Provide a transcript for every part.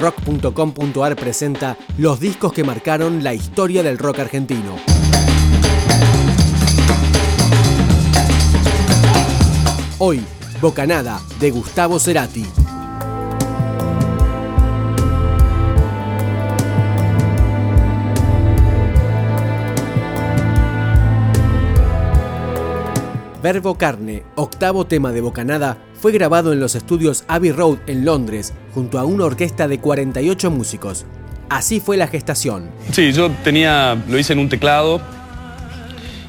rock.com.ar presenta los discos que marcaron la historia del rock argentino. Hoy, Bocanada, de Gustavo Cerati. Verbo Carne, octavo tema de Bocanada, fue grabado en los estudios Abbey Road en Londres, junto a una orquesta de 48 músicos. Así fue la gestación. Sí, yo tenía, lo hice en un teclado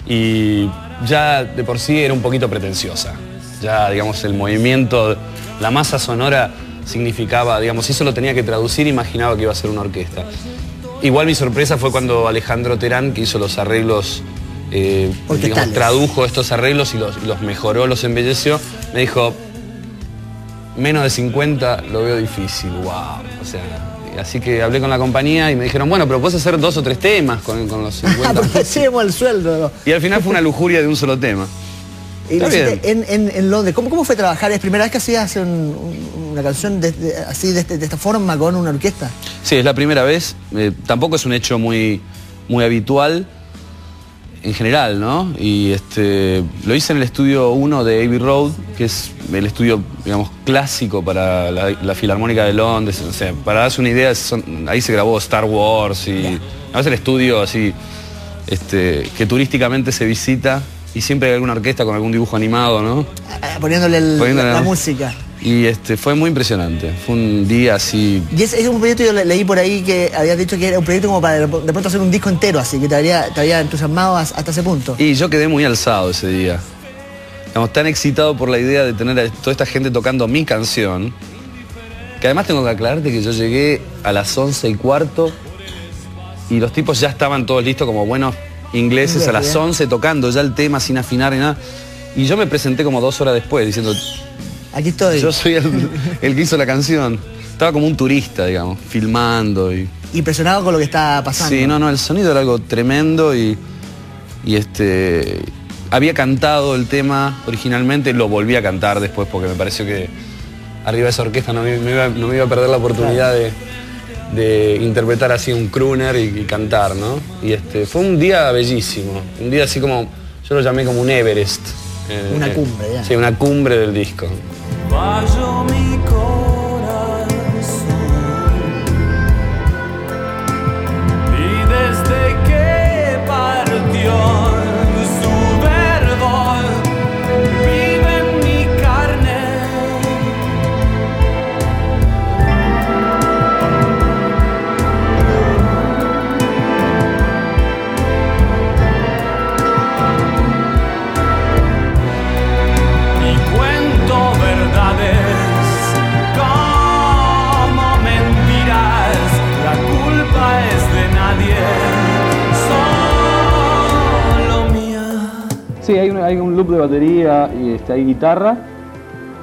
y ya de por sí era un poquito pretenciosa. Ya, digamos, el movimiento, la masa sonora significaba, digamos, si eso lo tenía que traducir, imaginaba que iba a ser una orquesta. Igual mi sorpresa fue cuando Alejandro Terán, que hizo los arreglos eh, tradujo estos arreglos y los, mejoró, los embelleció, me dijo, menos de 50 lo veo difícil, wow. O sea, así que hablé con la compañía y me dijeron, bueno, pero puedes hacer dos o tres temas con, los 50. el sueldo. Y al final fue una lujuria de un solo tema. Y en, Londres, ¿cómo, ¿cómo fue trabajar? ¿Es primera vez que hacías una canción así de, esta forma con una orquesta? Sí, es la primera vez. Eh, tampoco es un hecho muy, muy habitual en general, ¿no? Y este, lo hice en el estudio 1 de Abbey Road, que es el estudio, digamos, clásico para la, Filarmónica de Londres. O sea, para darse una idea, ahí se grabó Star Wars y... Es el estudio así, este, que turísticamente se visita y siempre hay alguna orquesta con algún dibujo animado, ¿no? Ah, poniéndole, la música. Y este, fue muy impresionante. Fue un día así. Y es, un proyecto, yo leí por ahí que habías dicho que era un proyecto como para de, pronto hacer un disco entero, así que te había, te había entusiasmado hasta ese punto. Y yo quedé muy alzado ese día. Estamos tan excitado por la idea de tener a toda esta gente tocando mi canción, que además tengo que aclararte que yo llegué a las 11 y cuarto y los tipos ya estaban todos listos como buenos ingleses a las 11 tocando ya el tema sin afinar y nada. Y yo me presenté como dos horas después diciendo, Aquí estoy. Yo soy el, que hizo la canción. Estaba como un turista, digamos, filmando y. Impresionado con lo que está pasando. Sí, no, no, el sonido era algo tremendo y. Y este. Había cantado el tema originalmente, lo volví a cantar después porque me pareció que arriba de esa orquesta no me, iba, a perder la oportunidad de, interpretar así un crooner y, cantar, ¿no? Y este, fue un día bellísimo, un día así como, yo lo llamé como un Everest. Eh, una cumbre, ya. Sí, una cumbre del disco. vajam me com mi hay un loop de batería y este, hay guitarra,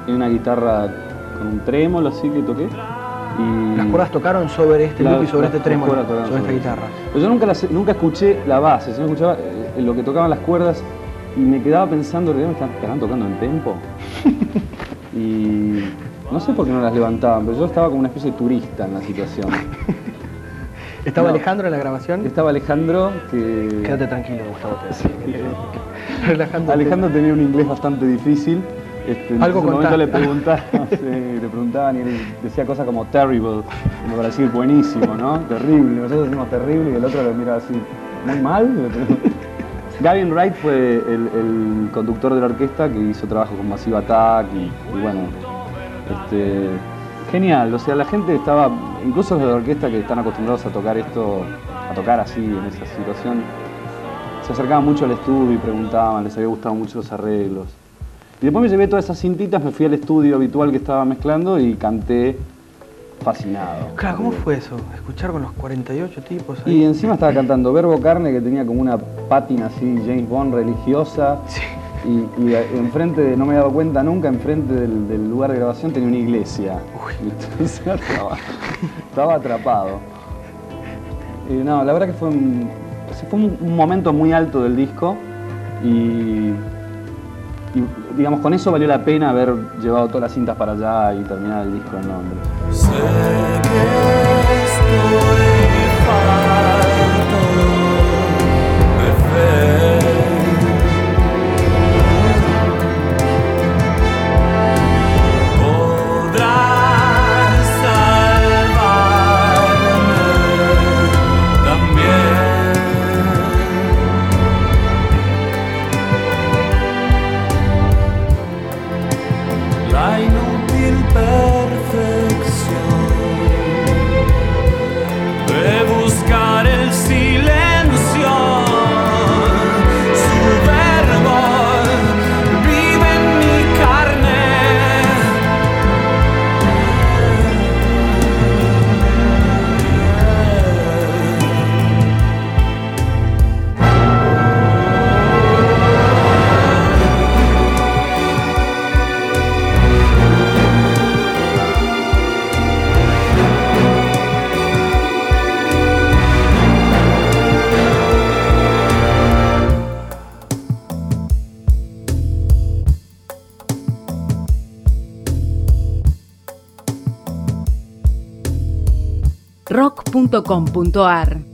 hay una guitarra con un trémolo así que toqué. Y las cuerdas tocaron sobre este loop y sobre este trémolo, sobre, esta guitarra. Pero yo nunca, nunca escuché la base, yo escuchaba eh, lo que tocaban las cuerdas y me quedaba pensando, ¿me están, tocando en tempo? y no sé por qué no las levantaban, pero yo estaba como una especie de turista en la situación. ¿Estaba Alejandro en la grabación? Estaba Alejandro que... Quédate tranquilo, Gustavo. Alejandro tenía un inglés bastante difícil. Este, en Algo ese momento le preguntaban, le preguntaban y él decía cosas como terrible, como para decir buenísimo, ¿no? Terrible. Nosotros decimos terrible y el otro lo mira así, muy mal. Gavin Wright fue el, conductor de la orquesta que hizo trabajo con Massive Attack y, bueno, este, genial. O sea, la gente estaba, incluso los de la orquesta que están acostumbrados a tocar esto, a tocar así en esa situación, se acercaban mucho al estudio y preguntaban, les había gustado mucho los arreglos. Y después me llevé todas esas cintitas, me fui al estudio habitual que estaba mezclando y canté fascinado. Claro, ¿cómo fue eso? Escuchar con los 48 tipos ahí. Y encima estaba cantando Verbo Carne, que tenía como una pátina así, James Bond religiosa. Sí. Y, enfrente, de, no me he dado cuenta nunca, enfrente del, lugar de grabación tenía una iglesia. Uy. estaba, atrapado. Y no, la verdad que fue un, fue un, momento muy alto del disco y, digamos, con eso valió la pena haber llevado todas las cintas para allá y terminar el disco en Londres. rock.com.ar